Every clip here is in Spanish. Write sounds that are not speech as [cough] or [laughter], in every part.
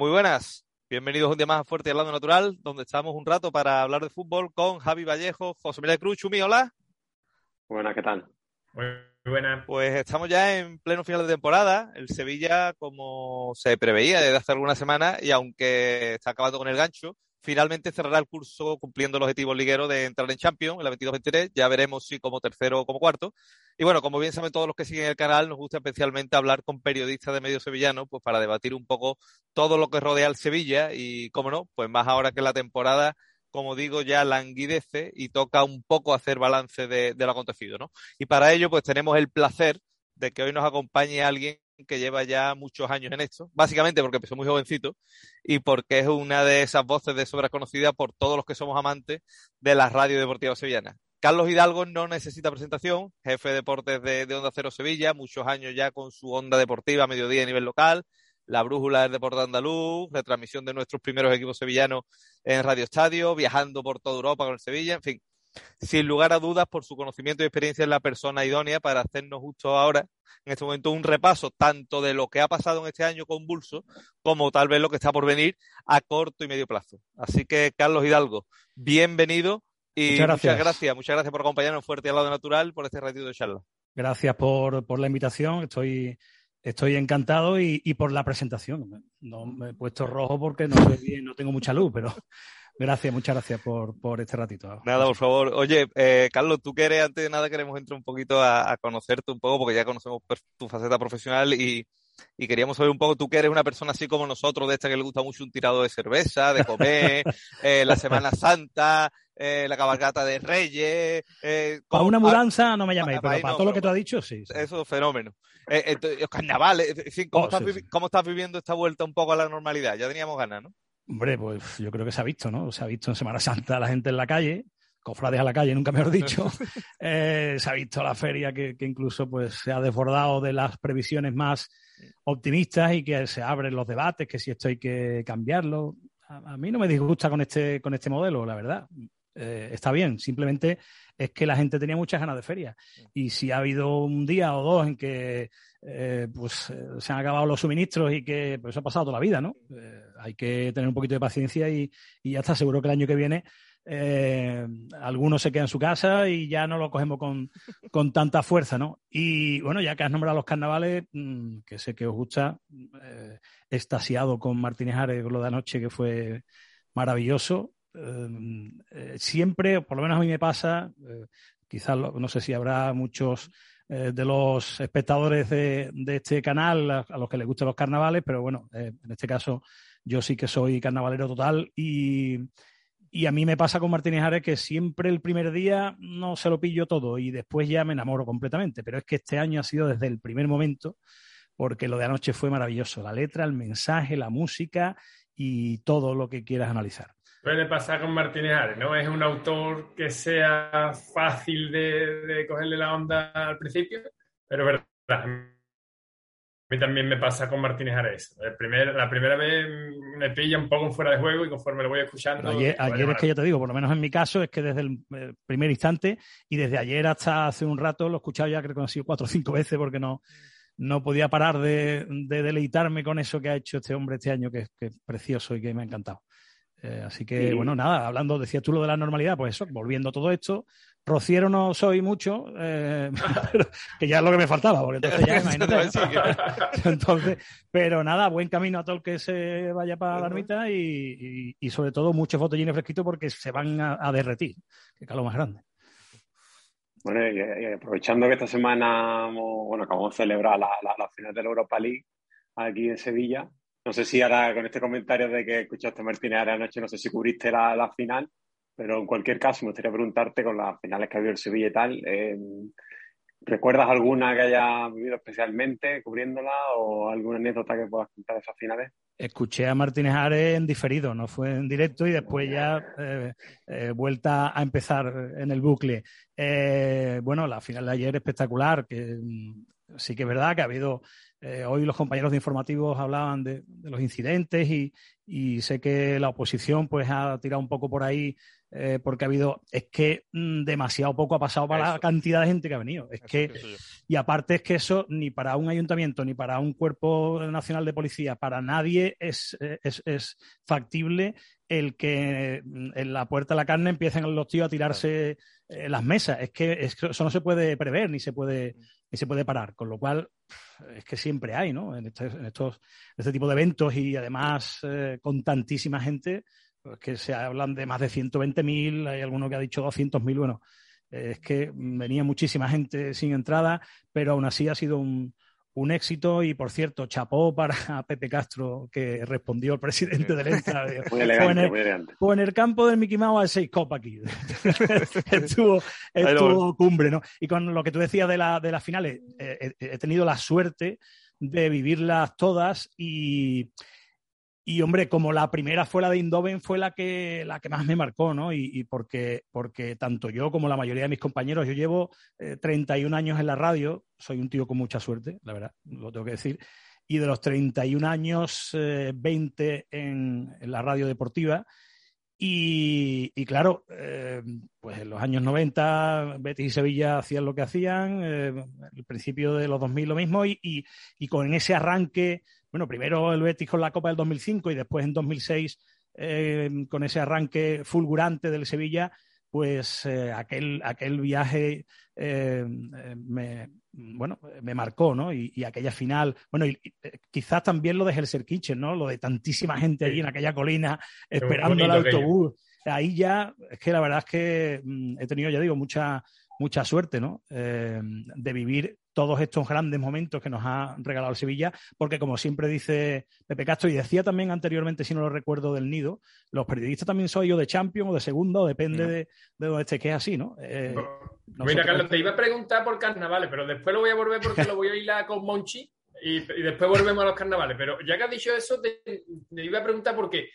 Muy buenas. Bienvenidos un día más a Fuerte y Hablando Natural, donde estamos un rato para hablar de fútbol con Javi Vallejo, José Miguel Cruz, Chumi, hola. Buenas, ¿qué tal? Muy buenas. Pues estamos ya en pleno final de temporada. El Sevilla, como se preveía desde hace algunas semanas, y aunque está acabando con el gancho, finalmente cerrará el curso cumpliendo el objetivo liguero de entrar en Champions en la 22-23. Ya veremos si como tercero o como cuarto. Y bueno, como bien saben todos los que siguen el canal, nos gusta especialmente hablar con periodistas de medio sevillano, pues para debatir un poco todo lo que rodea al Sevilla y, cómo no, pues más ahora que la temporada como digo, ya languidece y toca un poco hacer balance de, de, lo acontecido, ¿no? Y para ello, pues tenemos el placer de que hoy nos acompañe alguien que lleva ya muchos años en esto, básicamente porque empezó muy jovencito y porque es una de esas voces de sobra conocida por todos los que somos amantes de la radio deportiva sevillana. Carlos Hidalgo no necesita presentación, jefe de deportes de, Onda Cero Sevilla, muchos años ya con su onda deportiva mediodía a nivel local, la brújula del deporte andaluz, retransmisión de nuestros primeros equipos sevillanos en Radio Estadio, viajando por toda Europa con el Sevilla, en fin, sin lugar a dudas por su conocimiento y experiencia en la persona idónea para hacernos justo ahora, en este momento, un repaso tanto de lo que ha pasado en este año convulso como tal vez lo que está por venir a corto y medio plazo. Así que, Carlos Hidalgo, bienvenido y muchas gracias, muchas gracias, muchas gracias por acompañarnos fuerte al lado natural por este ratito de charla. Gracias por, por la invitación, estoy Estoy encantado y, y, por la presentación. No me he puesto rojo porque no bien, no tengo mucha luz, pero gracias, muchas gracias por, por este ratito. Nada, por favor. Oye, eh, Carlos, tú que eres, antes de nada queremos entrar un poquito a, a, conocerte un poco, porque ya conocemos tu faceta profesional y, y queríamos saber un poco, tú que eres una persona así como nosotros, de esta que le gusta mucho un tirado de cerveza, de comer, [laughs] eh, la Semana Santa, eh, la cabalgata de Reyes. Eh, para una mudanza no me llaméis, pero para no, todo lo que tú has dicho, sí. sí. Eso es fenómeno. Eh, los carnavales, en fin, ¿cómo, oh, estás, sí, sí. ¿cómo estás viviendo esta vuelta un poco a la normalidad? Ya teníamos ganas, ¿no? Hombre, pues yo creo que se ha visto, ¿no? Se ha visto en Semana Santa la gente en la calle, cofrades a la calle, nunca mejor dicho. [laughs] eh, se ha visto la feria que, que, incluso pues se ha desbordado de las previsiones más optimistas y que se abren los debates, que si esto hay que cambiarlo. A, a mí no me disgusta con este, con este modelo, la verdad. Eh, está bien, simplemente es que la gente tenía muchas ganas de feria. Y si ha habido un día o dos en que eh, pues eh, se han acabado los suministros y que pues ha pasado toda la vida, ¿no? Eh, hay que tener un poquito de paciencia y, ya está seguro que el año que viene algunos se quedan en su casa y ya no lo cogemos con, con tanta fuerza, ¿no? Y bueno, ya que has nombrado los carnavales, mmm, que sé que os gusta, extasiado con Martínez Ares, lo de anoche que fue maravilloso. Siempre, por lo menos a mí me pasa, quizás no sé si habrá muchos eh, de los espectadores de, de este canal a, los que les gustan los carnavales, pero bueno, en este caso yo sí que soy carnavalero total y, y a mí me pasa con Martínez Ares que siempre el primer día no se lo pillo todo y después ya me enamoro completamente, pero es que este año ha sido desde el primer momento porque lo de anoche fue maravilloso, la letra, el mensaje, la música y todo lo que quieras analizar. Suele pasar con Martínez Ares, ¿no? Es un autor que sea fácil de, de cogerle la onda al principio, pero es verdad. A mí también me pasa con Martínez Ares. El primer, la primera vez me pilla un poco fuera de juego y conforme lo voy escuchando. Pero ayer, ayer es que ya te digo, por lo menos en mi caso, es que desde el, el primer instante y desde ayer hasta hace un rato lo he escuchado ya creo que han sido cuatro o cinco veces porque no, no podía parar de, de, deleitarme con eso que ha hecho este hombre este año, que, que es precioso y que me ha encantado. Eh, así que, sí. bueno, nada, hablando, decías tú lo de la normalidad, pues eso, volviendo a todo esto, rociero no soy mucho, eh, [laughs] pero, que ya es lo que me faltaba, porque entonces ya [laughs] imagínate. [laughs] entonces, pero nada, buen camino a todo el que se vaya para la ermita y, y, y, sobre todo muchos botellines fresquitos porque se van a, a derretir, que calor más grande. Bueno, y, y aprovechando que esta semana bueno, acabamos de celebrar la, la, la final de la Europa League aquí en Sevilla, no sé si ahora con este comentario de que escuchaste Martínez anoche, no sé si cubriste la, la, final, pero en cualquier caso me gustaría preguntarte con las finales que ha habido el Sevilla y tal, eh, ¿recuerdas alguna que haya vivido especialmente cubriéndola o alguna anécdota que puedas contar de esas finales? Escuché a Martínez Ares en diferido, no fue en directo y después ya eh, eh, vuelta a empezar en el bucle. Eh, bueno, la final de ayer espectacular, que sí que es verdad que ha habido, eh, hoy los compañeros de informativos hablaban de, los incidentes y, sé que la oposición pues ha tirado un poco por ahí eh, porque ha habido, es que mm, demasiado poco ha pasado para la cantidad de gente que ha venido. Es que, y aparte es que eso ni para un ayuntamiento ni para un cuerpo nacional de policía, para nadie es, es, es factible el que mm, en la puerta de la carne empiecen los tíos a tirarse eh, las mesas. Es que, eso no se puede prever ni se puede, ni se puede parar. Con lo cual, es que siempre hay, ¿no? En, este, en estos, este tipo de eventos y además eh, con tantísima gente, pues que se hablan de más de 120.000, hay alguno que ha dicho 200.000. Bueno, es que venía muchísima gente sin entrada, pero aún así ha sido un, un éxito y, por cierto, chapó para [laughs] Pepe Castro, que respondió [laughs] el presidente del ENTA. Muy elegante, muy elegante. Pues en el campo del Mickey Mouse hay seis copas aquí. [laughs] estuvo, estuvo cumbre, ¿no? Y con lo que tú decías de, la, de las finales, eh, he tenido la suerte de vivirlas todas y, y hombre, como la primera fue la de Indoven, fue la que, la que más me marcó, ¿no? Y, porque, porque tanto yo como la mayoría de mis compañeros, yo llevo 31 eh, años en la radio, soy un tío con mucha suerte, la verdad, lo tengo que decir, y de los 31 años, 20 eh, en, la radio deportiva. Y, claro, eh, pues en los años 90, Betis y Sevilla hacían lo que hacían, el principio de los 2000 lo mismo, y, y con ese arranque bueno, primero el Betis con la Copa del 2005 y después en 2006 eh, con ese arranque fulgurante del Sevilla, pues eh, aquel, aquel viaje eh, me, bueno, me marcó, ¿no? Y, aquella final, bueno, y, quizás también lo de Helser Kitchen, ¿no? Lo de tantísima gente allí en aquella colina esperando el autobús. Ahí ya, es que la verdad es que mm, he tenido, ya digo, mucha, mucha suerte, ¿no? de vivir todos estos grandes momentos que nos ha regalado el Sevilla, porque como siempre dice Pepe Castro, y decía también anteriormente, si no lo recuerdo, del Nido, los periodistas también soy yo de champion o de segundo, depende de, de donde esté, que es así, ¿no? Eh, Mira, Carlos, te iba a preguntar por carnavales, pero después lo voy a volver porque lo voy a ir con Monchi y, después volvemos a los carnavales. Pero ya que has dicho eso, te, te iba a preguntar porque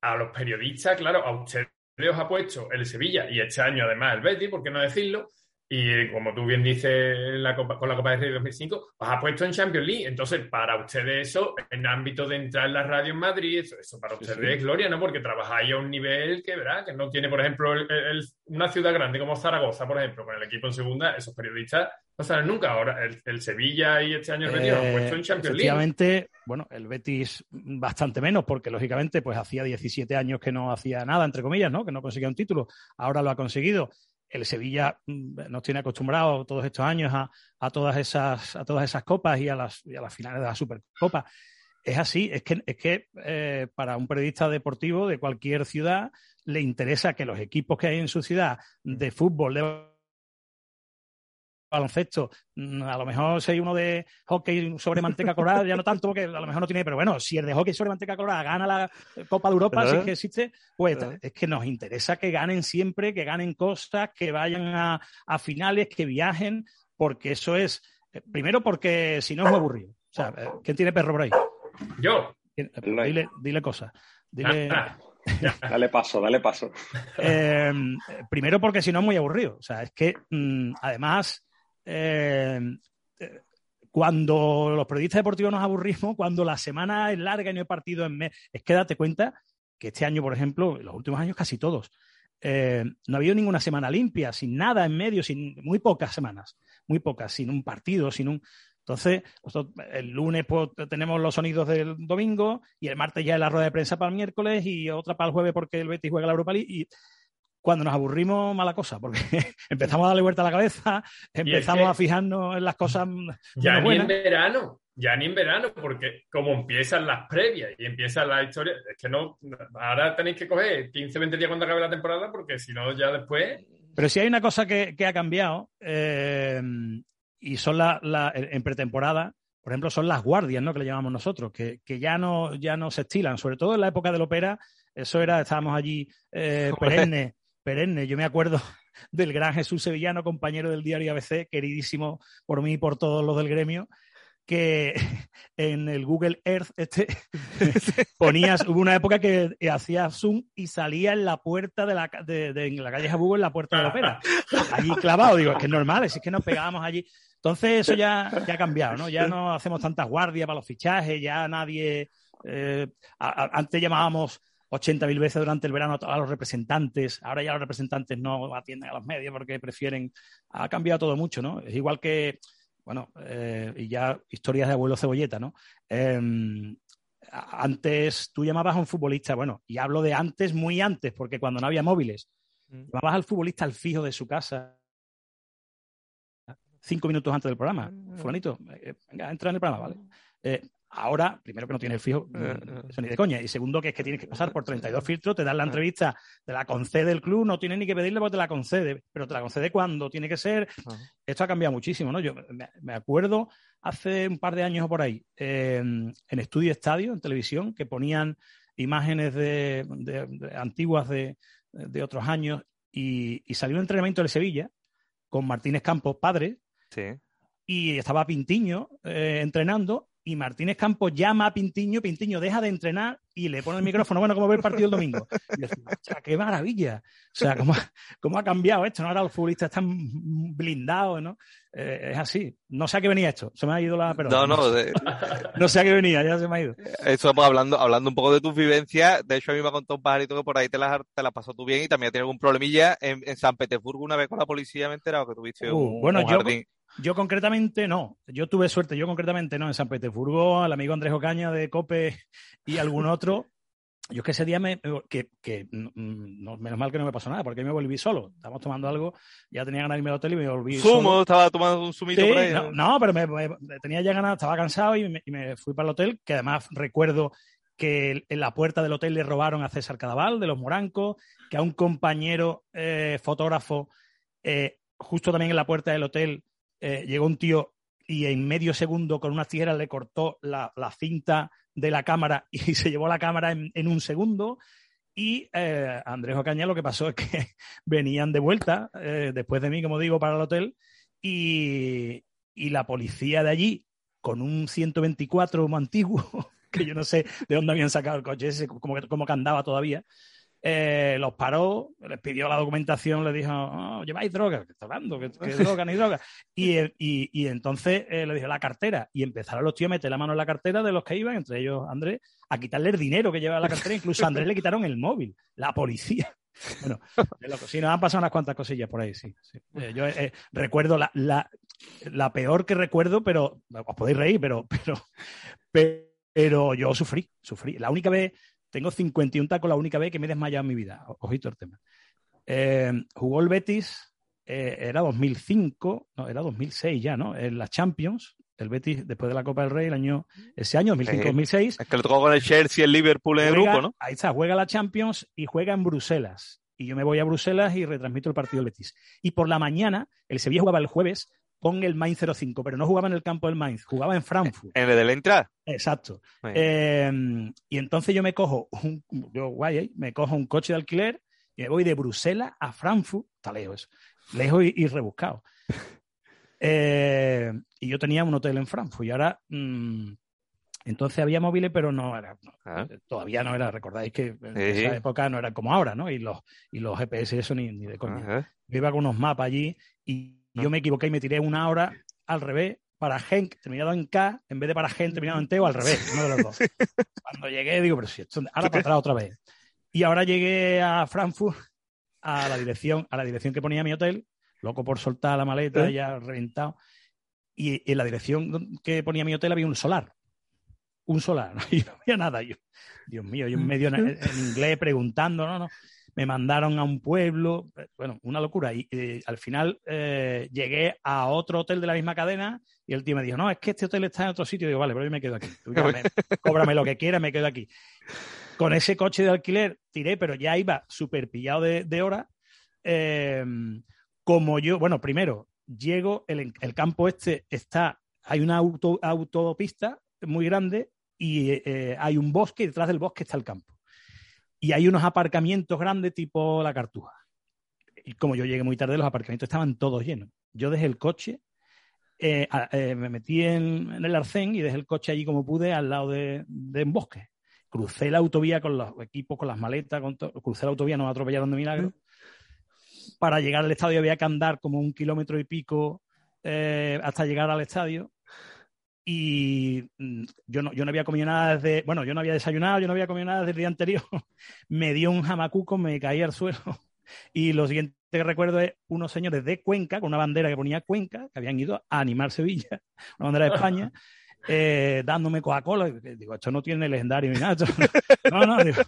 a los periodistas, claro, a ustedes os ha puesto el Sevilla y este año además el Betis, ¿por qué no decirlo? Y como tú bien dices la Copa, con la Copa de Rey 2005, os ha puesto en Champions League. Entonces, para ustedes eso, en ámbito de entrar en la radio en Madrid, eso, para ustedes es gloria, ¿no? Porque trabajáis a un nivel que, ¿verdad? Que no tiene, por ejemplo, una ciudad grande como Zaragoza, por ejemplo, con el equipo en segunda, esos periodistas no salen nunca. Ahora, el, Sevilla y este año el Betis han puesto en Champions League. Efectivamente, bueno, el Betis bastante menos, porque lógicamente, pues hacía 17 años que no hacía nada, entre comillas, ¿no? Que no conseguía un título. Ahora lo ha conseguido el Sevilla mm, nos tiene acostumbrados todos estos años a, todas esas, a todas esas copas y a, las, a las finales de la Supercopa. Es así, es que, es que eh, para un periodista deportivo de cualquier ciudad le interesa que los equipos que hay en su ciudad de fútbol, de baloncesto, mm, a lo mejor si hay uno de hockey sobre manteca colorada, ya no tanto, porque a lo mejor no tiene, pero bueno, si el de hockey sobre manteca colorada gana la Copa de Europa, si es que existe, pues es que nos interesa que ganen siempre, que ganen cosas, que vayan a, finales, que viajen, porque eso es, eh, primero porque si no es muy aburrido. O sea, eh, ¿quién tiene perro por ahí? Yo. Dile, dile cosas. Dile... [laughs] dale paso, dale paso. [laughs] Eh, primero porque si no es muy aburrido. O sea, es que mm, además eh, cuando los periodistas deportivos nos aburrimos, cuando la semana es larga y no hay partido en mes, es que date cuenta que este año, por ejemplo, los últimos años casi todos, eh, no ha habido ninguna semana limpia, sin nada en medio, sin muy pocas semanas, muy pocas, sin un partido, sin un. Entonces, el lunes pues, tenemos los sonidos del domingo y el martes ya es la rueda de prensa para el miércoles y otra para el jueves porque el Betis juega la Europa League. Y cuando nos aburrimos, mala cosa, porque [laughs] [laughs] empezamos a darle vuelta a la cabeza, empezamos a fijarnos en las cosas. Ya ni en verano, ya ni en verano, porque como empiezan las previas y empiezan las historias, es que no, ahora tenéis que coger 15, 20 días cuando acabe la temporada, porque si no, ya después. Pero si hay una cosa que, ha cambiado, eh, y son la, en pretemporada, por ejemplo, son las guardias, ¿no? Que le llamamos nosotros, que, ya no, ya no se estilan, sobre todo en la época del ópera, eso era, estábamos allí eh, [laughs] perennes perenne. Yo me acuerdo [laughs] del gran Jesús Sevillano, compañero del diario ABC, queridísimo por mí y por todos los del gremio, que [laughs] en el Google Earth [laughs] este, ponías, hubo una época que hacía zoom y salía en la puerta de la, de, la calle Jabugo, en la puerta de la ópera. Allí clavado, digo, es que es normal, es que nos pegábamos allí. Entonces eso ya, ya ha cambiado, ¿no? Ya no hacemos tantas guardias para los fichajes, ya nadie... Eh, antes llamábamos 80.000 veces durante el verano a los representantes. Ahora ya los representantes no atienden a los medios porque prefieren. Ha cambiado todo mucho, ¿no? Es igual que bueno, eh, y ya historias de abuelo cebolleta, ¿no? Em, antes tú llamabas a un futbolista, bueno, y hablo de antes, muy antes, porque cuando no había móviles, mm. llamabas al futbolista al fijo de su casa cinco minutos antes del programa. Mm. Fulanito, eh, venga, entra en el programa, ¿vale? Eh, Ahora, primero que no tiene el fijo, eh, mm, eh. eso ni de coña. Y segundo que es que tienes que pasar por 32 filtros, te dan la entrevista, te la concede el club, no tienes ni que pedirle porque te la concede, pero te la concede cuando tiene que ser. Esto ha cambiado muchísimo, ¿no? Yo me acuerdo hace un par de años o por ahí, en Estudio Estadio, en televisión, que ponían imágenes de, antiguas de, otros años y, salió un entrenamiento de Sevilla con Martínez Campos, padre. Y estaba Pintiño eh, entrenando y Martínez Campos llama a Pintiño, Pintiño deja de entrenar y le pone el micrófono, bueno, ¿cómo ve el partido el domingo? Y yo, qué maravilla. O sea, ¿cómo, ¿cómo, ha cambiado esto? ¿no? Ahora los futbolistas están blindados, ¿no? Eh, es así. No sé a qué venía esto. Se me ha ido la... Perdón, no, no. no sé a qué venía, ya se me ha ido. Eso, pues, hablando, hablando un poco de tus vivencias, de hecho a mí me ha contado un pajarito que por ahí te la, te la pasó tú bien y también tienes algún problemilla en, San Petersburgo una vez con la policía me he enterado que tuviste uh, un, bueno, yo, yo concretamente no, yo tuve suerte, yo concretamente no, en San Petersburgo, al amigo Andrés Ocaña de Cope y algún otro, yo es que ese día me, que, que no, menos mal que no me pasó nada, porque me volví solo. Estábamos tomando algo, ya tenía ganas de irme al hotel y me volví ¿Sumo? ¿Estaba tomando un sumito por ahí? No, pero me, tenía ya ganas, estaba cansado y me, fui para el hotel, que además recuerdo que en la puerta del hotel le robaron a César Cadaval, de los Morancos, que a un compañero eh, fotógrafo, eh, justo también en la puerta del hotel, eh, llegó un tío y en medio segundo con unas tijeras le cortó la, cinta de la cámara [laughs] y se llevó la cámara en, un segundo. Y eh, Andrés Ocaña lo que pasó es que [laughs] venían de vuelta, eh, después de mí, como digo, para el hotel, y, la policía de allí, con un 124 antiguo, [laughs] que yo no sé de dónde habían sacado el coche ese, como, como que andaba todavía, eh, los paró, les pidió la documentación, le dijo, oh, lleváis droga, ¿qué está hablando? ¿Qué, [laughs] droga ni droga? Y, y, y entonces eh, le dijo la cartera y empezaron los tíos a meter la mano en la cartera de los que iban, entre ellos Andrés, a quitarle el dinero que llevaba la cartera, incluso a Andrés le quitaron el móvil, la policía. [laughs] Bueno, sí, nos han pasado unas cuantas cosillas por ahí, sí. Eh, yo recuerdo la, la, la, peor que recuerdo, pero os podéis reír, pero, pero, pero yo sufrí, sufrí. La única vez tengo 51 tacos la única vez que me he desmayado en mi vida. Ojito el tema. Eh, jugó el Betis, eh, era 2005, no, era 2006 ya, ¿no? En la Champions, el Betis después de la Copa del Rey, el año, ese año, 2005-2006. Es que lo tocó con el Chelsea, el Liverpool en el grupo, ¿no? Ahí está, juega la Champions y juega en Bruselas. Y yo me voy a Bruselas y retransmito el partido del Betis. Y por la mañana, el Sevilla jugaba el jueves, pon el Mainz 05, pero no jugaba en el campo del Mainz, jugaba en Frankfurt. ¿En el del entrada? Exacto. Eh, y entonces yo me cojo, un, yo guay, ¿eh? me cojo un coche de alquiler y me voy de Bruselas a Frankfurt, está lejos, lejos y, rebuscado. [laughs] Eh, y yo tenía un hotel en Frankfurt y ahora, mm, entonces había móviles, pero no era, ah. todavía no era, recordáis que en esa época no era como ahora, ¿no? Y los, y los GPS eso ni, ni de coña. Yo iba con unos mapas allí y yo me equivoqué y me tiré una hora al revés para Genk terminado en K en vez de para Genk terminado en T o al revés, uno de los dos. [laughs] Cuando llegué digo, pero si esto ahora para [laughs] atrás otra vez. Y ahora llegué a Frankfurt a la dirección, a la dirección que ponía mi hotel, loco por soltar la maleta, ¿Eh? ya reventado. Y en la dirección que ponía mi hotel había un solar. Un solar, y [laughs] no había nada. Yo, Dios mío, yo en medio en inglés preguntando, no, no me mandaron a un pueblo, eh, bueno, una locura. Y, al final eh, llegué a otro hotel de la misma cadena y el tío me dijo, no, es que este hotel está en otro sitio. Y digo, vale, pero yo me quedo aquí. [laughs] cóbrame lo que quieras, me quedo aquí. Con ese coche de alquiler tiré, pero ya iba súper pillado de, hora. Em, como yo, bueno, primero, llego, el, el campo este está, hay una autopista muy grande y eh, hay un bosque y detrás del bosque está el campo y hay unos aparcamientos grandes tipo la Cartuja. Y como yo llegué muy tarde, los aparcamientos estaban todos llenos. Yo dejé el coche eh, eh, me metí en, el arcén y dejé el coche allí como pude al lado de, un bosque. Crucé la autovía con los equipos, con las maletas, con crucé la autovía, nos atropellaron de milagro. Para llegar al estadio había que andar como un kilómetro y pico eh, hasta llegar al estadio. Y mm, yo no, yo no había comido nada desde, bueno, yo no había desayunado, yo no había comido nada desde el día anterior. [laughs] me dio un jamacuco, me caí al suelo. [laughs] Y lo siguiente que recuerdo es unos señores de Cuenca, con una bandera que ponía Cuenca, que habían ido a animar Sevilla, [laughs] una bandera de España, eh, dándome Coca-Cola. Digo, esto no tiene legendario ni nada. no, no, digo,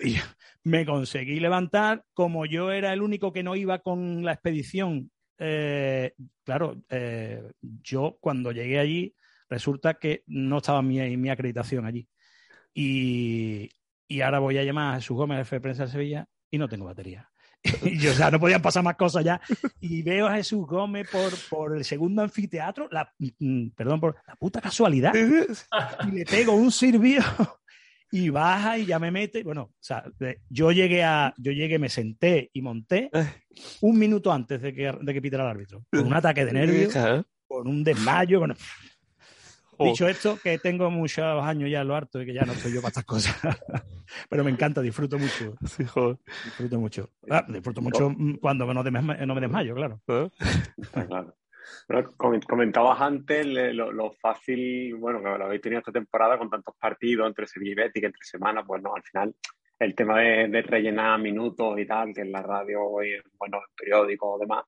y me conseguí levantar. Como yo era el único que no iba con la expedición, eh, claro, eh, yo cuando llegué allí, resulta que no estaba mi, mi acreditación allí. Y, y ahora voy a llamar a Jesús Gómez, jefe de prensa de Sevilla, y no tengo batería. [laughs] y yo, o sea, no podían pasar más cosas ya. Y veo a Jesús Gómez por, por el segundo anfiteatro, la, mm, perdón, por la puta casualidad. Y le pego un sirvió y baja y ya me mete. Bueno, o sea, yo llegué a, yo llegué, me senté y monté un minuto antes de que, de que pitara el árbitro. Con un ataque de nervios, con un desmayo, bueno, Dicho esto, que tengo muchos años ya lo harto y que ya no soy yo para estas cosas. [laughs] Pero me encanta, disfruto mucho. Sí, joder. Disfruto mucho. Ah, disfruto mucho cuando no, me desmayo, claro. ¿Eh? [laughs] claro. Pero comentabas antes lo, fácil, bueno, que lo habéis tenido esta temporada con tantos partidos entre Sevilla y Betis, entre semanas, pues no, al final el tema de, rellenar minutos y tal, que en la radio y bueno, en periódicos o demás,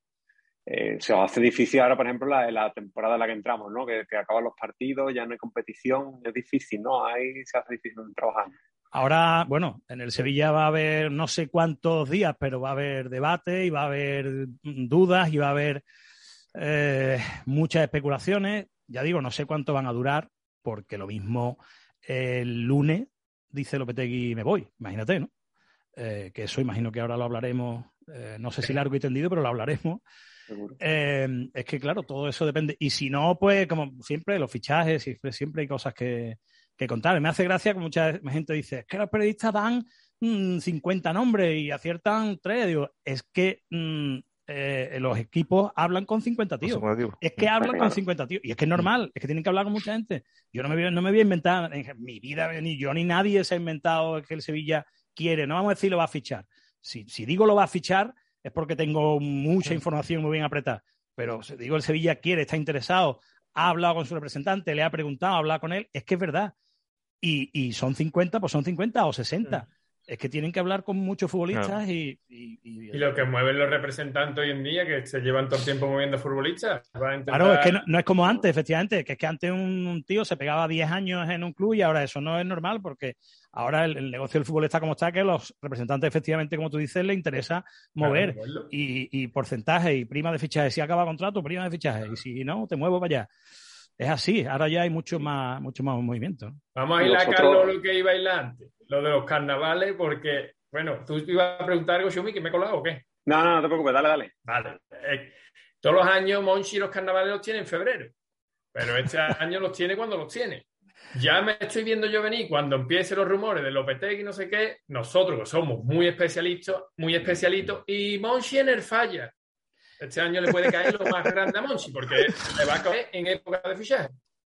eh, se hace difícil ahora, por ejemplo, la, la temporada en la que entramos, ¿no? Que, acaban los partidos, ya no hay competición, es difícil, ¿no? Ahí se hace difícil trabajar. Ahora, bueno, en el Sevilla va a haber no sé cuántos días, pero va a haber debate y va a haber dudas y va a haber eh, muchas especulaciones. Ya digo, no sé cuánto van a durar, porque lo mismo el lunes dice Lopetegui me voy, imagínate, ¿no? Eh, que eso imagino que ahora lo hablaremos, no sé si largo y tendido, pero lo hablaremos Em, es que, claro, todo eso depende. Y si no, pues, como siempre, los fichajes, siempre, siempre hay cosas que, contar. Me hace gracia que mucha gente dice, es que los periodistas dan 50 mm, nombres y aciertan 3. Digo, es que mm, eh, los equipos hablan con 50 tíos. Es que hablan con 50 tíos. Y es que es normal, es que tienen que hablar con mucha gente. Yo no me, no me voy a inventar, en mi vida, ni yo ni nadie se ha inventado que el Sevilla quiere. No vamos a decir lo va a fichar. Si, si digo lo va a fichar, es porque tengo mucha información muy bien apretada. Pero digo, el Sevilla quiere, está interesado, ha hablado con su representante, le ha preguntado, ha hablado con él, es que es verdad. Y, y son 50, pues son 50 o 60 es que tienen que hablar con muchos futbolistas y, y, lo que mueven los representantes hoy en día, que se llevan todo el tiempo moviendo futbolistas. Claro, es que no, es como antes, efectivamente, que es que antes un, tío se pegaba 10 años en un club y ahora eso no es normal porque ahora el, negocio del fútbol está como está, que los representantes, efectivamente, como tú dices, le interesa mover y, porcentaje y prima de fichaje. Si acaba contrato, prima de fichaje. Y si no, te muevo para allá. Es así, ahora ya hay mucho más, mucho más movimiento. Vamos a ir a Carlos lo que iba a ir antes lo de los carnavales, porque, bueno, tú ibas a preguntar algo, Xiaomi, que me he colado o qué? No, no, no te preocupes, dale, dale. Vale. Eh, todos los años Monchi los carnavales los tiene en febrero, pero este [laughs] año los tiene cuando los tiene. Ya me estoy viendo yo venir cuando empiecen los rumores de Lopetegui y no sé qué, nosotros que somos muy especialistas, muy especialitos, y Monchi en el falla. Este año le puede caer lo más grande a Monchi, porque le va a caer en época de fichaje.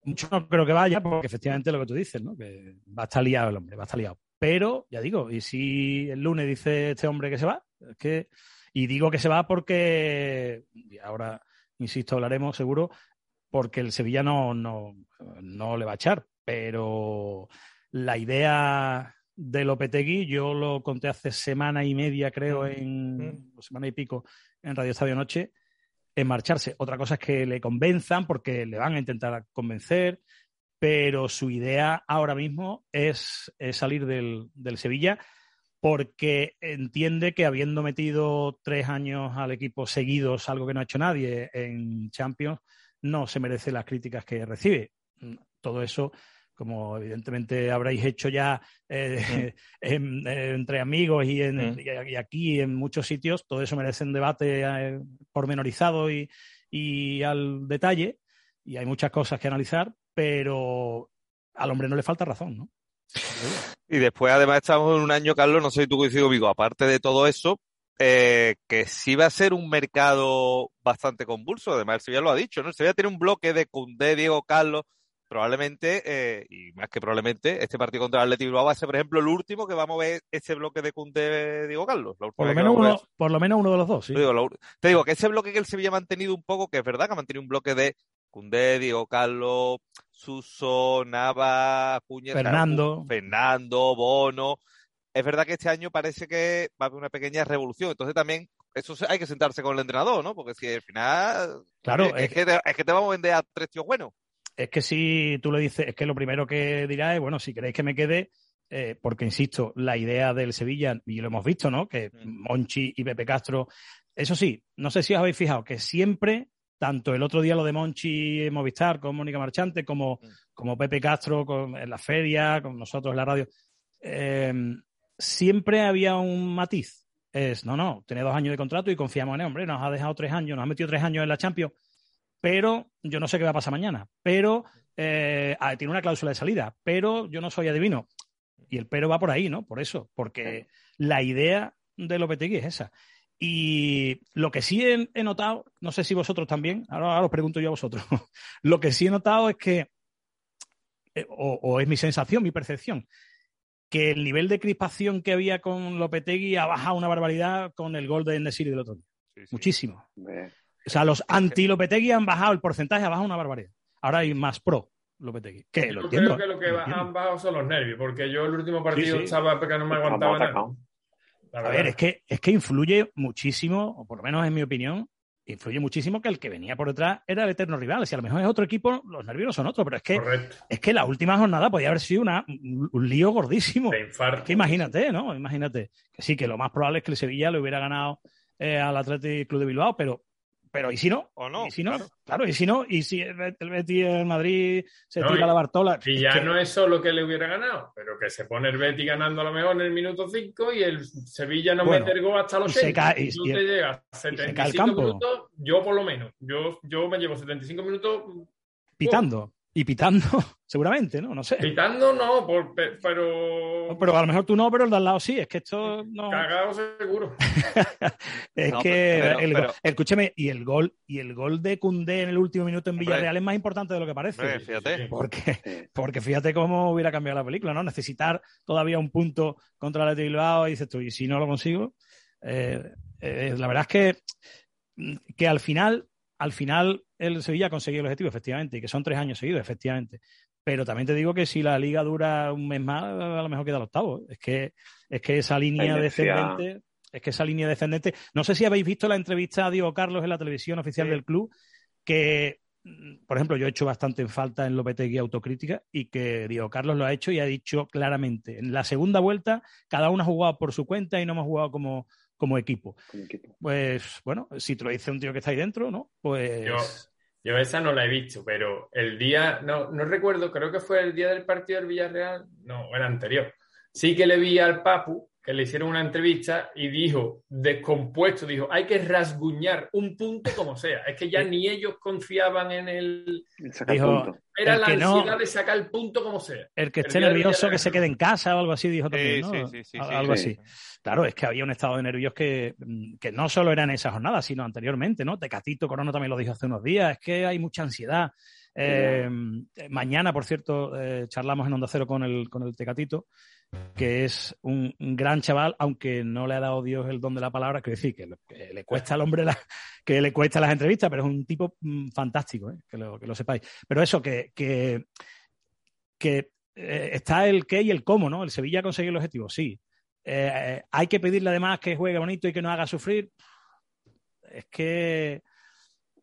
Mucho no creo que vaya, porque efectivamente lo que tú dices, ¿no? Que va a estar liado el hombre, va a estar liado. Pero, ya digo, y si el lunes dice este hombre que se va, es que, y digo que se va porque, y ahora, insisto, hablaremos seguro, porque el Sevilla no, no, no le va a echar, pero la idea de Lopetegui, yo lo conté hace semana y media, creo, en semana y pico, en Radio Estadio Noche, en marcharse. Otra cosa es que le convenzan porque le van a intentar convencer, pero su idea ahora mismo es, salir del, Sevilla porque entiende que habiendo metido tres años al equipo seguidos, algo que no ha hecho nadie en Champions, no se merece las críticas que recibe. Todo eso como evidentemente habréis hecho ya eh, [laughs] entre amigos y, aquí en muchos sitios, todo eso merece un debate eh, pormenorizado y, y, al detalle, y hay muchas cosas que analizar, pero al hombre no le falta razón, ¿no? Y después, además, estamos en un año, Carlos, no sé si tú coincido conmigo, aparte de todo eso, eh, que sí va a ser un mercado bastante convulso. Además, el Sevilla lo ha dicho, ¿no? El Sevilla tiene un bloque de Cundé, Diego Carlos, probablemente, eh, y más que probablemente, este partido contra el Atleti Bilbao va a ser, por ejemplo, el último que vamos a ver ese bloque de Cundé, Diego Carlos. Por lo, menos uno, por lo menos uno de los dos, sí. te digo que ese bloque que el Sevilla ha mantenido un poco, que es verdad que ha mantenido un bloque de Cundé, Diego Carlos, Suso, Nava, Cuña, Fernando. Fernando, Bono. Es verdad que este año parece que va a haber una pequeña revolución. Entonces también eso hay que sentarse con el entrenador, ¿no? Porque si al final. Claro, es, que, te, es que te vamos a vender a tres tíos buenos. Es que si tú le dices, es que lo primero que dirá es, bueno, si queréis que me quede, eh, porque insisto, la idea del Sevilla, y lo hemos visto, ¿no? Que mm. Monchi y Pepe Castro, eso sí, no sé si os habéis fijado que siempre, tanto el otro día lo de Monchi en Movistar con Mónica Marchante, como, mm. como Pepe Castro con, en la feria, con nosotros en la radio, eh, siempre había un matiz. Es, no, no, tiene dos años de contrato y confiamos en él, hombre, nos ha dejado tres años, nos ha metido tres años en la Champions pero yo no sé qué va a pasar mañana, pero eh, ah, tiene una cláusula de salida, pero yo no soy adivino. Y el pero va por ahí, ¿no? Por eso, porque la idea de Lopetegui es esa. Y lo que sí he, notado, no sé si vosotros también, ahora, os pregunto yo a vosotros, [laughs] lo que sí he notado es que, eh, o, es mi sensación, mi percepción, que el nivel de crispación que había con Lopetegui ha bajado una barbaridad con el gol de Nesiri del otro día. Muchísimo. O sea, los anti-Lopetegui han bajado el porcentaje, ha bajado una barbaridad. Ahora hay más pro Lopetegui. Que lo creo que lo que han bajado son los nervios, porque yo el último partido estaba porque no me aguantaba nada. A ver, es que, es que influye muchísimo, o por lo menos en mi opinión, influye muchísimo que el que venía por detrás era el eterno rival. Si a lo mejor es otro equipo, los nervios son otros, pero es que, es que la última jornada podía haber sido una, un, lío gordísimo. Es que imagínate, ¿no? Imagínate. Que sí, que lo más probable es que el Sevilla le hubiera ganado eh, al Atlético Club de Bilbao, pero pero ¿y si no? ¿O no? ¿Y si no? Claro. ¿y si no? ¿Y si el Betis en Madrid se tira la Bartola? Y ya no es solo que le hubiera ganado, pero que se pone el Betis ganando a lo mejor en el minuto 5 y el Sevilla no mete el gol hasta los 6. Y, y, te llegas 75 minutos, yo por lo menos, yo, yo me llevo 75 minutos pitando y pitando, [laughs] seguramente, ¿no? No sé. Pitando no, pero. pero a lo mejor tú no, pero el de al lado sí, es que esto no. Cagado seguro. [laughs] es que, escúcheme, y el gol, y el gol de Cundé en el último minuto en Villarreal es más importante de lo que parece. fíjate. Porque, porque fíjate cómo hubiera cambiado la película, ¿no? Necesitar todavía un punto contra el de Bilbao y dices tú, y si no lo consigo. Eh, eh, la verdad es que, que al final al final el Sevilla ha conseguido el objetivo, efectivamente, y que son tres años seguidos, efectivamente. Pero también te digo que si la liga dura un mes más, a lo mejor queda el octavo. Es que, es que esa línea descendente, es que esa línea descendente. No sé si habéis visto la entrevista a Diego Carlos en la televisión oficial del club, que, mm, por ejemplo, yo he hecho bastante en falta en Lopetegui autocrítica y que Diego Carlos lo ha hecho y ha dicho claramente, en la segunda vuelta cada uno ha jugado por su cuenta y no hemos jugado como, como equipo. Pues bueno, si te lo dice un tío que está ahí dentro, ¿no? Pues. Yo, esa no la he visto, pero el día, no, no recuerdo, creo que fue el día del partido del Villarreal, no, el anterior. Sí que le vi al Papu que le hicieron una entrevista y dijo, descompuesto, dijo, hay que rasguñar un punto como sea. Es que ya ni ellos confiaban en el... Dijo, Era la ansiedad de sacar el punto como sea. El que esté nervioso que se quede en casa o algo así, dijo también, ¿no? Sí, sí, algo así. Claro, es que había un estado de nervios que, que no solo era en esa jornada, sino anteriormente, ¿no? Tecatito Corona también lo dijo hace unos días, es que hay mucha ansiedad. Eh, mañana, por cierto, eh, charlamos en Onda Cero con el, con el Tecatito que es un, gran chaval, aunque no le ha dado Dios el don de la palabra, quiero decir que, le cuesta al hombre que le cuesta las entrevistas, pero es un tipo mm, fantástico, ¿eh? que, lo, que, lo, sepáis. Pero eso, que, que, que eh, está el qué y el cómo, ¿no? El Sevilla ha conseguido el objetivo, sí. Eh, hay que pedirle además que juegue bonito y que no haga sufrir. Es que.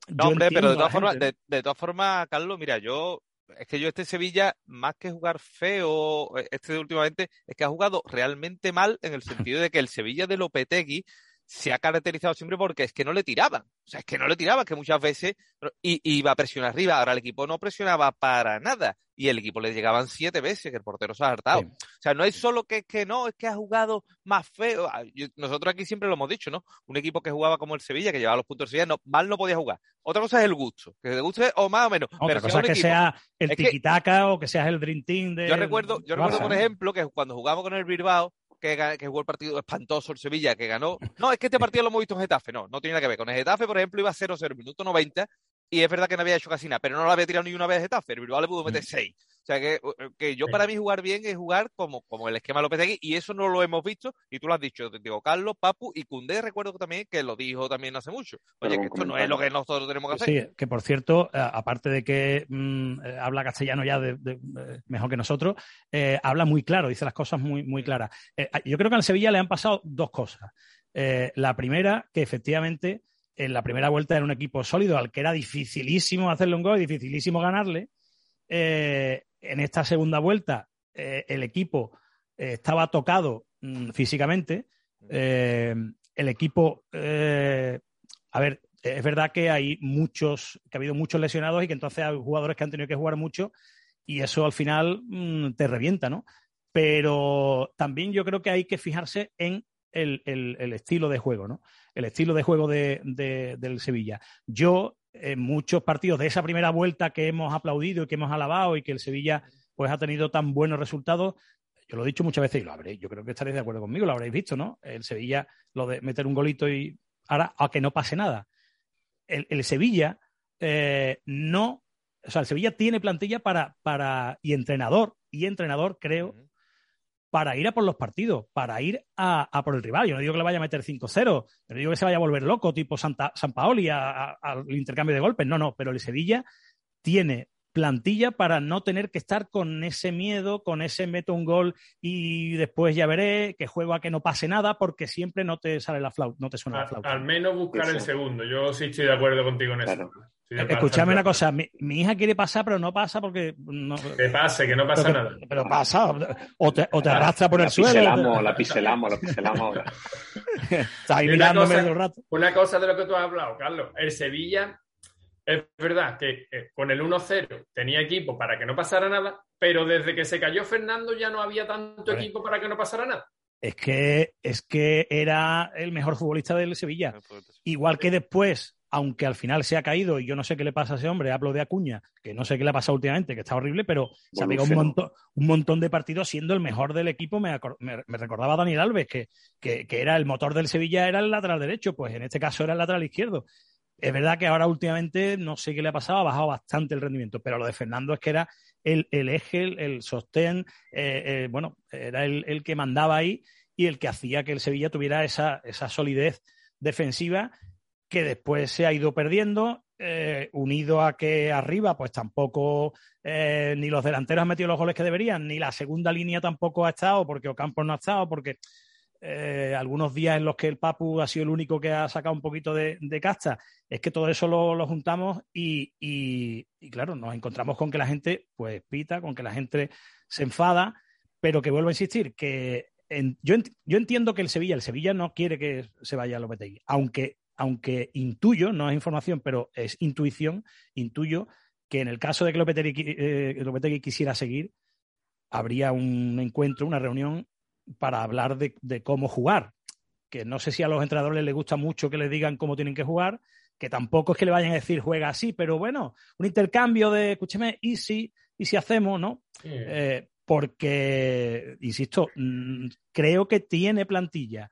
No, hombre, pero de todas, formas, de todas formas, Carlos, mira, yo es que yo este Sevilla, más que jugar feo, eh, este de últimamente, es que ha jugado realmente mal en el [laughs] sentido de que el Sevilla de Lopetegui se ha caracterizado siempre porque es que no le tiraban. O sea, es que no le tiraban, que muchas veces iba a presionar arriba. Ahora el equipo no presionaba para nada y el equipo le llegaban siete veces, que el portero se ha hartado. O sea, no es solo que, que no, es que ha jugado más feo. Ah, nosotros aquí siempre lo hemos dicho, ¿no? Un equipo que jugaba como el Sevilla, que llevaba los puntos del Sevilla, no, mal no podía jugar. Otra cosa es el gusto, que te guste o más o menos. Otra cosa es que sea el tiquitaca o que sea el Dream Team de... Yo recuerdo, yo recuerdo, por ejemplo, que cuando jugamos con el Bilbao, que, que, jugó el partido espantoso el Sevilla, que ganó. No, es que este partido lo hemos visto en Getafe, no, no tiene nada que ver. Con el Getafe, por ejemplo, iba 0-0, minuto 90, y es verdad que no había hecho casi nada, pero no lo había tirado ni una vez Getafe. El Bilbao le pudo meter 6. Mm. O sea que, que yo para mí jugar bien es jugar como, como el esquema Lopetegui y eso no lo hemos visto y tú lo has dicho, digo, Carlos, Papu y Cundé recuerdo también que lo dijo también hace mucho. Oye, que esto no es lo que nosotros tenemos que hacer. Sí, que por cierto, aparte de que mm, eh, habla castellano ya de, mejor que nosotros, eh, habla muy claro, dice las cosas muy, muy claras. Eh, yo creo que al Sevilla le han pasado dos cosas. la primera, que efectivamente en la primera vuelta era un equipo sólido al que era dificilísimo hacerle un gol, dificilísimo ganarle. Eh, en esta segunda vuelta eh, el equipo eh, estaba tocado mm, físicamente. el equipo, a ver, es verdad que hay muchos, que ha habido muchos lesionados y que entonces hay jugadores que han tenido que jugar mucho y eso al final mm, te revienta, ¿no? Pero también yo creo que hay que fijarse en el, estilo de juego, ¿no? El estilo de juego de, del Sevilla. Yo, en muchos partidos de esa primera vuelta que hemos aplaudido y que hemos alabado y que el Sevilla pues ha tenido tan buenos resultados, yo lo he dicho muchas veces y lo habréis, yo creo que estaréis de acuerdo conmigo, lo habréis visto, ¿no? El Sevilla, lo de meter un golito y ahora a que no pase nada. El, Sevilla eh, no, o sea, el Sevilla tiene plantilla para, para, y entrenador, y entrenador creo para ir a por los partidos, para ir a, por el rival. Yo no digo que le vaya a meter 5-0, pero digo que se vaya a volver loco, tipo Santa, San Paoli al intercambio de golpes. No, no, pero el Sevilla tiene plantilla para no tener que estar con ese miedo, con ese meto un gol y después ya veré que juego a que no pase nada porque siempre no te sale la flauta, no te suena la flauta. Al menos buscar el segundo. Yo sí estoy de acuerdo contigo en eso. Escúchame una cosa, mi, hija quiere pasar, pero no pasa porque. No, que pase, que no pasa nada. Pero pasa, o te, o te arrastra por el suelo. Piselamos, la piselamos, la piselamos ahora. [laughs] Está ahí mirándome un rato. Una cosa de lo que tú has hablado, Carlos. El Sevilla, es verdad que eh, con el 1-0 tenía equipo para que no pasara nada, pero desde que se cayó Fernando ya no había tanto equipo para que no pasara nada. Es que, es que era el mejor futbolista del Sevilla. Igual que después aunque al final se ha caído y yo no sé qué le pasa a ese hombre, hablo de Acuña, que no sé qué le ha pasado últimamente, que está horrible, pero se ha pegado un montón, un montón de partidos siendo el mejor del equipo. Me, recordaba a Daniel Alves, que, que, era el motor del Sevilla, era el lateral derecho, pues en este caso era el lateral izquierdo. Es verdad que ahora últimamente no sé qué le ha pasado, ha bajado bastante el rendimiento, pero lo de Fernando es que era el, eje, el, sostén, eh, eh, bueno, era el, que mandaba ahí y el que hacía que el Sevilla tuviera esa, esa solidez defensiva que después se ha ido perdiendo, eh, unido a que arriba, pues tampoco ni los delanteros han metido los goles que deberían, ni la segunda línea tampoco ha estado, porque Ocampos no ha estado, porque eh, algunos días en los que el Papu ha sido el único que ha sacado un poquito de, casta, es que todo eso lo, juntamos y, claro, nos encontramos con que la gente pues pita, con que la gente se enfada, pero que vuelvo a insistir, que yo, yo, entiendo que el Sevilla, el Sevilla no quiere que se vaya a Lopetegui, aunque aunque intuyo, no es información, pero es intuición, intuyo que en el caso de que Lopetegui, eh, quisiera seguir, habría un encuentro, una reunión para hablar de, cómo jugar. Que no sé si a los entrenadores les gusta mucho que les digan cómo tienen que jugar, que tampoco es que le vayan a decir juega así, pero bueno, un intercambio de, escúcheme, y si, y si hacemos, ¿no? Eh, porque, insisto, mm, creo que tiene plantilla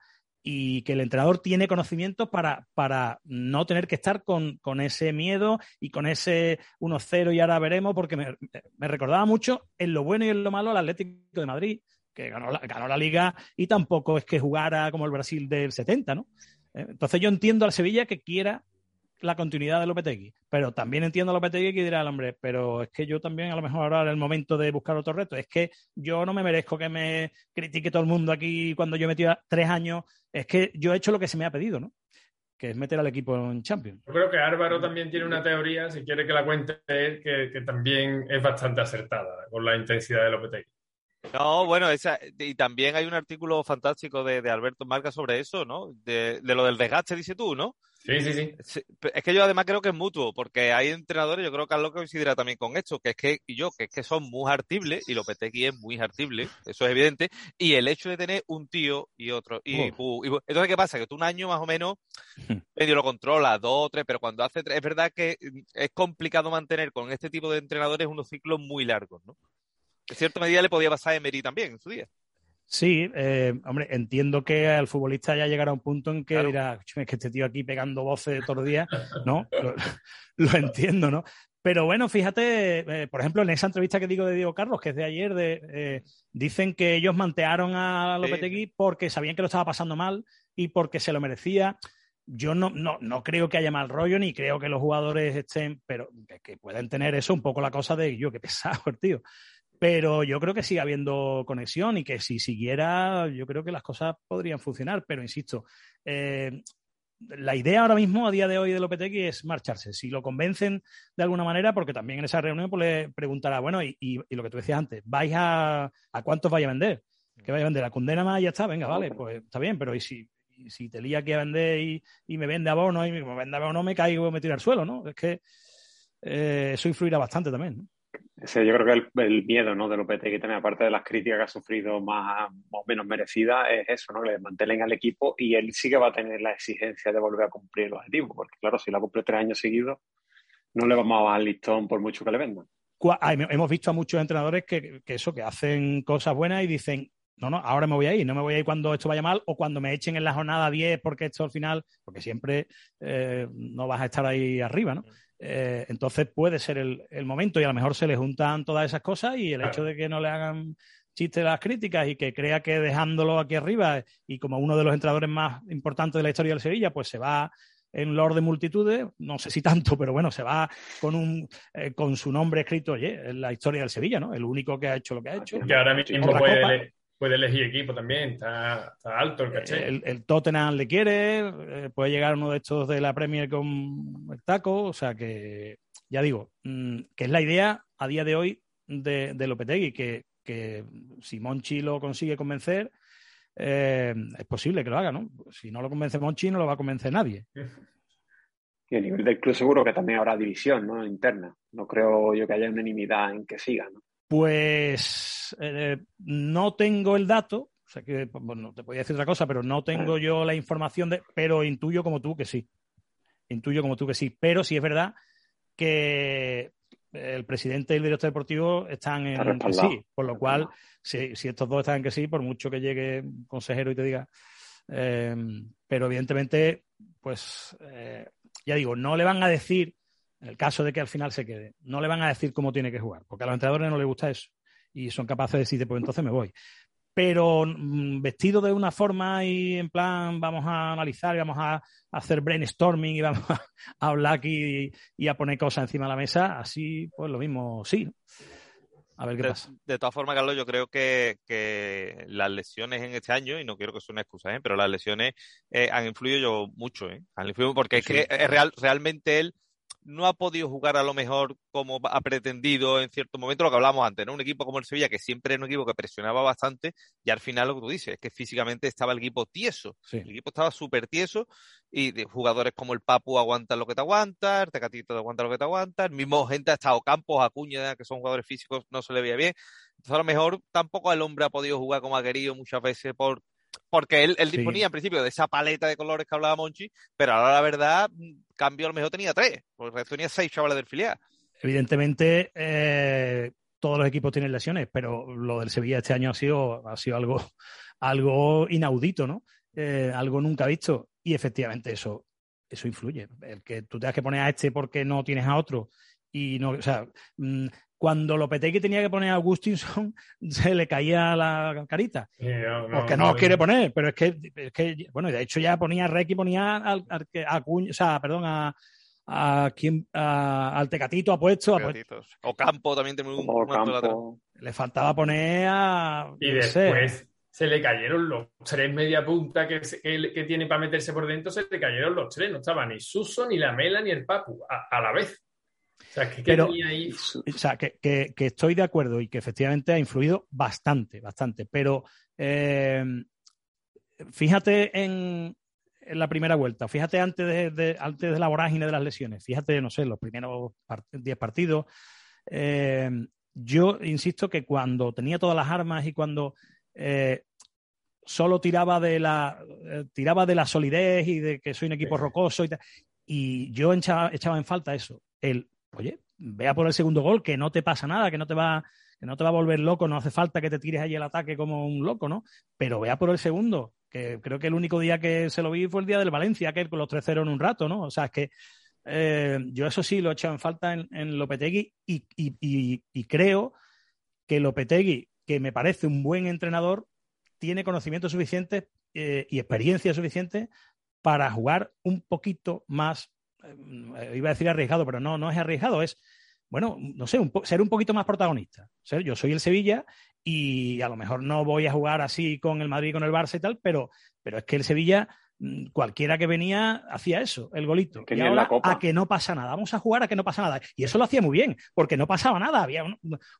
y que el entrenador tiene conocimientos para, para no tener que estar con, ese miedo y con ese 1-0 y ahora veremos, porque me, recordaba mucho en lo bueno y en lo malo al Atlético de Madrid, que ganó la, ganó la liga y tampoco es que jugara como el Brasil del 70, ¿no? Eh, entonces yo entiendo al Sevilla que quiera la continuidad de Lopetegui. Pero también entiendo a Lopetegui que dirá hombre, pero es que yo también a lo mejor ahora es el momento de buscar otro reto. Es que yo no me merezco que me critique todo el mundo aquí cuando yo metido tres años. Es que yo he hecho lo que se me ha pedido, ¿no? Que es meter al equipo en Champions. Yo creo que Álvaro también tiene una teoría, si quiere que la cuente él, que, también es bastante acertada con la intensidad de Lopetegui. No, bueno, esa, y también hay un artículo fantástico de, Alberto Marca sobre eso, ¿no? De, de, lo del desgaste, dice tú, ¿no? Sí, sí, sí. Es que yo además creo que es mutuo, porque hay entrenadores, yo creo que Carlos coincidirá también con esto, que es que, y yo, que es que son muy hartibles, y Lopetegui es muy hartible, eso es evidente, y el hecho de tener un tío y otro, y, entonces, ¿qué pasa? Que tú un año más o menos medio lo controlas, dos, tres, pero cuando hace tres, es verdad que es complicado mantener con este tipo de entrenadores unos ciclos muy largos, ¿no? En cierta medida le podía pasar a Emery también en su día. Sí, eh, hombre, entiendo que el futbolista ya llegará a un punto en que dirá, es que este tío aquí pegando voces todos los días, ¿no? [laughs] lo, entiendo, ¿no? Pero bueno, fíjate, eh, por ejemplo, en esa entrevista que digo de Diego Carlos, que es de ayer, de, eh, dicen que ellos mantearon a Lopetegui porque sabían que lo estaba pasando mal y porque se lo merecía. Yo no, no, no creo que haya mal rollo, ni creo que los jugadores estén, pero que, que pueden tener eso un poco la cosa de yo, qué pesado, tío. Pero yo creo que sigue habiendo conexión y que si siguiera, yo creo que las cosas podrían funcionar. Pero insisto, eh, la idea ahora mismo, a día de hoy, de Lopetegui es marcharse. Si lo convencen de alguna manera, porque también en esa reunión pues, le preguntará, bueno, y, lo que tú decías antes, ¿vais a, a cuántos vais a vender? ¿Qué vais a vender? ¿A condena más y ya está? Venga, vale, pues está bien, pero ¿y si, si te lía que vender y, y, me vende abono y me vende abono me caigo y me tiro al suelo, ¿no? Es que eh, eso influirá bastante también, ¿no? Ese, yo creo que el, miedo ¿no? de Lopetegui también, aparte de las críticas que ha sufrido más, o menos merecidas, es eso, ¿no? que le mantengan al equipo y él sí que va a tener la exigencia de volver a cumplir el objetivo, porque claro, si la cumple tres años seguidos, no le vamos a bajar listón por mucho que le vendan. Hemos visto a muchos entrenadores que, que, eso, que hacen cosas buenas y dicen, no, no, ahora me voy a ir, no me voy a ir cuando esto vaya mal o cuando me echen en la jornada 10 porque esto al final, porque siempre eh, no vas a estar ahí arriba, ¿no? Eh, entonces puede ser el, momento y a lo mejor se le juntan todas esas cosas y el hecho de que no le hagan chistes las críticas y que crea que dejándolo aquí arriba y como uno de los entrenadores más importantes de la historia del Sevilla, pues se va en Lord de multitudes, no sé si tanto, pero bueno, se va con un eh, con su nombre escrito oye, en la historia del Sevilla, ¿no? El único que ha hecho lo que ha hecho. Que ahora mismo puede, puede elegir equipo también, está, alto el caché. El, Tottenham le quiere, eh, puede llegar uno de estos de la Premier con el taco, o sea que, ya digo, mm, que es la idea a día de hoy de, de Lopetegui, que, que si Monchi lo consigue convencer, eh, es posible que lo haga, ¿no? Si no lo convence Monchi, no lo va a convencer nadie. [laughs] Y a nivel del club seguro que también habrá división ¿no? interna. No creo yo que haya unanimidad en que siga, ¿no? Pues eh, no tengo el dato, o sea que, bueno, te podía decir otra cosa, pero no tengo yo la información de, pero intuyo como tú que sí. Intuyo como tú que sí. Pero sí es verdad que el presidente y el director deportivo están en que sí, por lo cual, si, estos dos están en que sí, por mucho que llegue un consejero y te diga. Eh, pero evidentemente, pues eh, ya digo, no le van a decir en el caso de que al final se quede, no le van a decir cómo tiene que jugar, porque a los entrenadores no les gusta eso y son capaces de decir, pues entonces me voy. Pero mm, vestido de una forma y en plan vamos a analizar y vamos a, hacer brainstorming y vamos a, [laughs] hablar aquí y, a poner cosas encima de la mesa, así pues lo mismo, sí. A ver qué de, pasa. De todas formas, Carlos, yo creo que, que, las lesiones en este año, y no quiero que sea una excusa, ¿eh? pero las lesiones eh, han influido yo mucho, ¿eh? han influido porque es que es real, realmente él no ha podido jugar a lo mejor como ha pretendido en cierto momento, lo que hablábamos antes, ¿no? Un equipo como el Sevilla, que siempre es un equipo que presionaba bastante, y al final lo que tú dices, es que físicamente estaba el equipo tieso. El equipo estaba súper tieso, y de jugadores como el Papu aguantan lo que te aguanta, el Tecatito aguanta lo que te aguanta, el mismo gente ha estado Campos, Acuña, que son jugadores físicos, no se le veía bien. Entonces a lo mejor tampoco el hombre ha podido jugar como ha querido muchas veces por porque él, él disponía en principio de esa paleta de colores que hablaba Monchi, pero ahora la verdad, cambio a lo mejor tenía tres, porque tenía seis chavales del filial. Evidentemente, eh, todos los equipos tienen lesiones, pero lo del Sevilla este año ha sido, ha sido algo, [laughs] algo inaudito, ¿no? Eh, algo nunca visto. Y efectivamente eso, eso influye. El que tú tengas que poner a este porque no tienes a otro y no, o sea, mm, cuando Lopetegui tenía que poner a Augustinson, [laughs] se le caía la carita. porque no, lo quiere poner, pero es que, es que, bueno, de hecho ya ponía a Requi, ponía al, a o sea, perdón, a, a quien, al Tecatito ha puesto. O Campo también tiene un, Le faltaba poner a. Y después se le cayeron los tres media punta que, que, tiene para meterse por dentro, se le cayeron los tres. No estaba ni Suso, ni la Mela, ni el Papu a la vez sea, que, Pero, o sea que, que, estoy de acuerdo y que efectivamente ha influido bastante, bastante. Pero eh, fíjate en, en, la primera vuelta, fíjate antes de, antes de la vorágine de las lesiones, fíjate, no sé, los primeros 10 partidos. Eh, yo insisto que cuando tenía todas las armas y cuando eh, solo tiraba de la tiraba de la solidez y de que soy un equipo rocoso y, y yo echaba, echaba en falta eso, el oye, vea por el segundo gol, que no te pasa nada, que no te va, que no te va a volver loco, no hace falta que te tires allí el ataque como un loco, ¿no? Pero vea por el segundo, que creo que el único día que se lo vi fue el día del Valencia, que con los 3-0 en un rato, ¿no? O sea, es que eh, yo eso sí lo he echado en falta en, Lopetegui y, creo que Lopetegui, que me parece un buen entrenador, tiene conocimiento suficiente eh, y experiencia suficiente para jugar un poquito más, iba a decir arriesgado, pero no, no es arriesgado, es, bueno, no sé, un ser un poquito más protagonista. yo soy el Sevilla y a lo mejor no voy a jugar así con el Madrid con el Barça y tal, pero, pero es que el Sevilla Mm, cualquiera que venía hacía eso, el golito. y ahora a que no pasa nada. Vamos a jugar a que no pasa nada. Y eso lo hacía muy bien, porque no pasaba nada. Había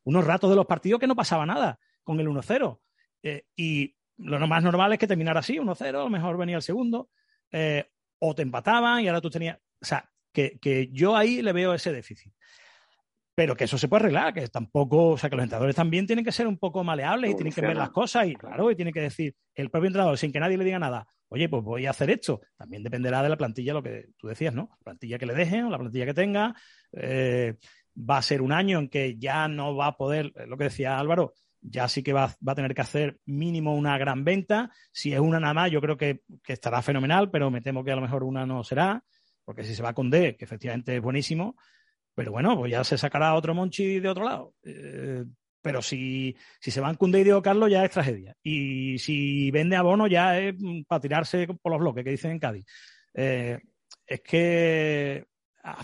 unos ratos de los partidos que no pasaba nada con el 1-0. Eh, y lo más normal es que terminara así, 1-0, a lo mejor venía el segundo, eh, o te empataban y ahora tú tenías. O sea, que, que, yo ahí le veo ese déficit. Pero que eso se puede arreglar, que tampoco, o sea, que los entrenadores también tienen que ser un poco maleables y tienen que ver las cosas y, claro, y tienen que decir, el propio entrenador, sin que nadie le diga nada, oye, pues voy a hacer esto. También dependerá de la plantilla, lo que tú decías, ¿no? La plantilla que le dejen o la plantilla que tenga. Eh, va a ser un año en que ya no va a poder, lo que decía Álvaro, ya sí que va, a tener que hacer mínimo una gran venta. Si es una nada más, yo creo que, estará fenomenal, pero me temo que a lo mejor una no será, porque si se va con D, que efectivamente es buenísimo, pero bueno, pues ya se sacará otro Monchi de otro lado. Eh, pero si, si se van Cunde y Diego Carlos ya es tragedia. Y si vende abono ya es mm, para tirarse por los bloques que dicen en Cádiz. Eh, es que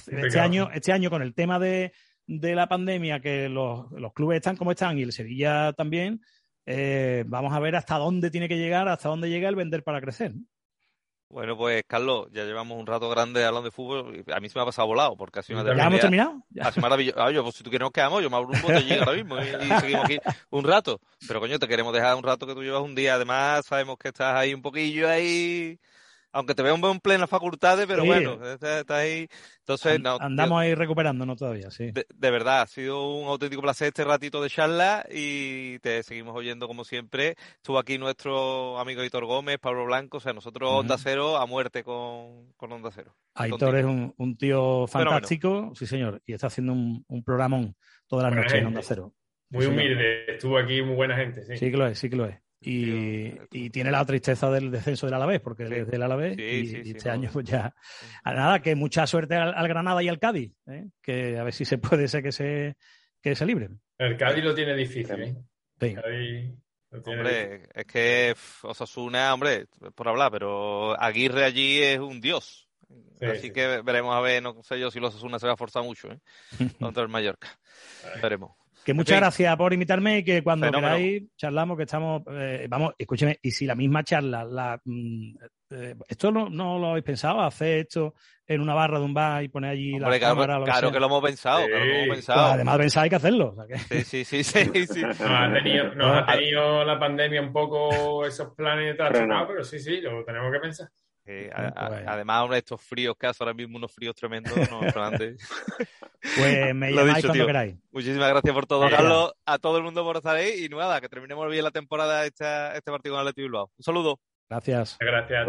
este año, este año con el tema de, de la pandemia, que los, los, clubes están como están y el Sevilla también, eh, vamos a ver hasta dónde tiene que llegar, hasta dónde llega el vender para crecer. Bueno, pues Carlos, ya llevamos un rato grande hablando de fútbol. A mí se me ha pasado volado porque ha sido una ¿Ya hemos terminado? Ha sido maravilloso. Oye, pues si tú quieres nos quedamos, yo me abro un botellín ahora mismo y, y, seguimos aquí un rato. Pero coño, te queremos dejar un rato que tú llevas un día. Además, sabemos que estás ahí un poquillo ahí aunque te veo en plena facultades, pero bueno, está, ahí. Entonces, andamos ahí recuperándonos todavía, sí. De, verdad, ha sido un auténtico placer este ratito de charla y te seguimos oyendo como siempre. Estuvo aquí nuestro amigo Hitor Gómez, Pablo Blanco, o sea, nosotros Onda Cero a muerte con, con Onda Cero. Aitor es un, tío fantástico, sí señor, y está haciendo un, un programón todas las noches en Onda Cero. Muy humilde, estuvo aquí muy buena gente, sí. Sí que lo es, sí que lo es. Y, tiene la tristeza del descenso del Alavés, porque es del Alavés y, este año pues ya... Nada, que mucha suerte al, Granada y al Cádiz, ¿eh? que a ver si se puede ser que se, que se libren. El Cádiz lo tiene difícil, ¿eh? Hombre, es que Osasuna, hombre, por hablar, pero Aguirre allí es un dios. Así que veremos a ver, no sé yo si los Osasuna se va a forzar mucho, ¿eh? [laughs] Contra el Mallorca. Veremos. Que muchas gracias por invitarme y que cuando queráis charlamos, que estamos, eh, vamos, escúcheme, y si la misma charla, la, mm, eh, esto no, no, lo habéis pensado, hacer esto en una barra de un bar y poner allí la claro, cámara. claro que, lo hemos pensado, claro que lo hemos pensado. Pues además pensáis que hacerlo. Sí, sí, sí, sí, sí. [laughs] Nos ha tenido, nos ha tenido la pandemia un poco esos planes de pero sí, sí, lo tenemos que pensar. Eh, además, de estos fríos que hace ahora mismo, unos fríos tremendos, no, [laughs] Pues me [laughs] llamáis cuando queráis. Muchísimas gracias por todo, Carlos. A todo el mundo por estar ahí y nada, que terminemos bien la temporada esta, este partido con Atleti Bilbao. Un saludo. Gracias. Gracias.